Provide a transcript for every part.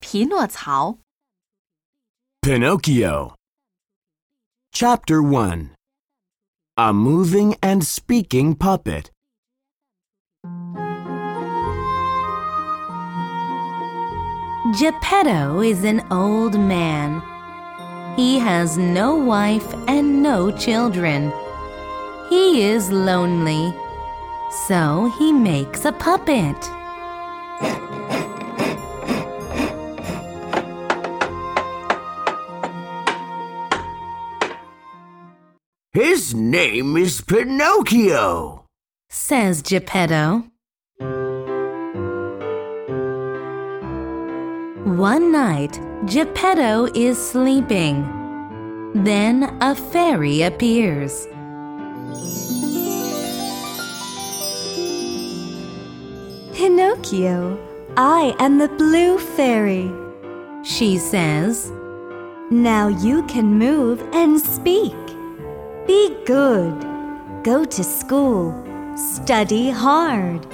匹诺曹 Pinocchio. Chapter 1 A Moving and Speaking Puppet. Geppetto is an old man. He has no wife and no children. He is lonely, so he makes a puppet. His name is Pinocchio. Says Geppetto. One night, Geppetto is sleeping. Then a fairy appears. Pinocchio, I am the blue fairy. She says, Now you can move and speak. Be good. Go to school. Study hard.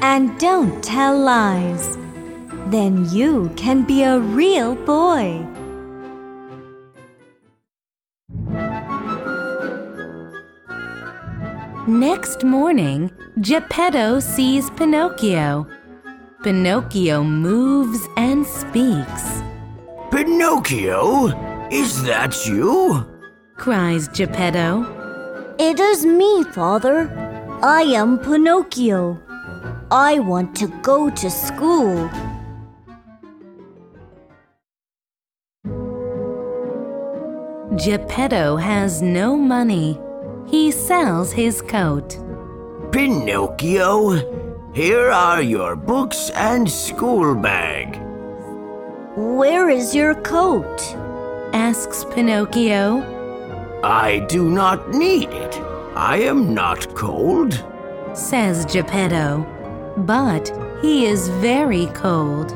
And don't tell lies. Then you can be a real boy. Next morning, Geppetto sees Pinocchio. Pinocchio moves and speaks. Pinocchio? Is that you? Cries Geppetto. It is me, father. I am Pinocchio. I want to go to school. Geppetto has no money. He sells his coat. Pinocchio, here are your books and school bag. Where is your coat? Asks Pinocchio. I do not need it. I am not cold. Says Geppetto. But he is very cold.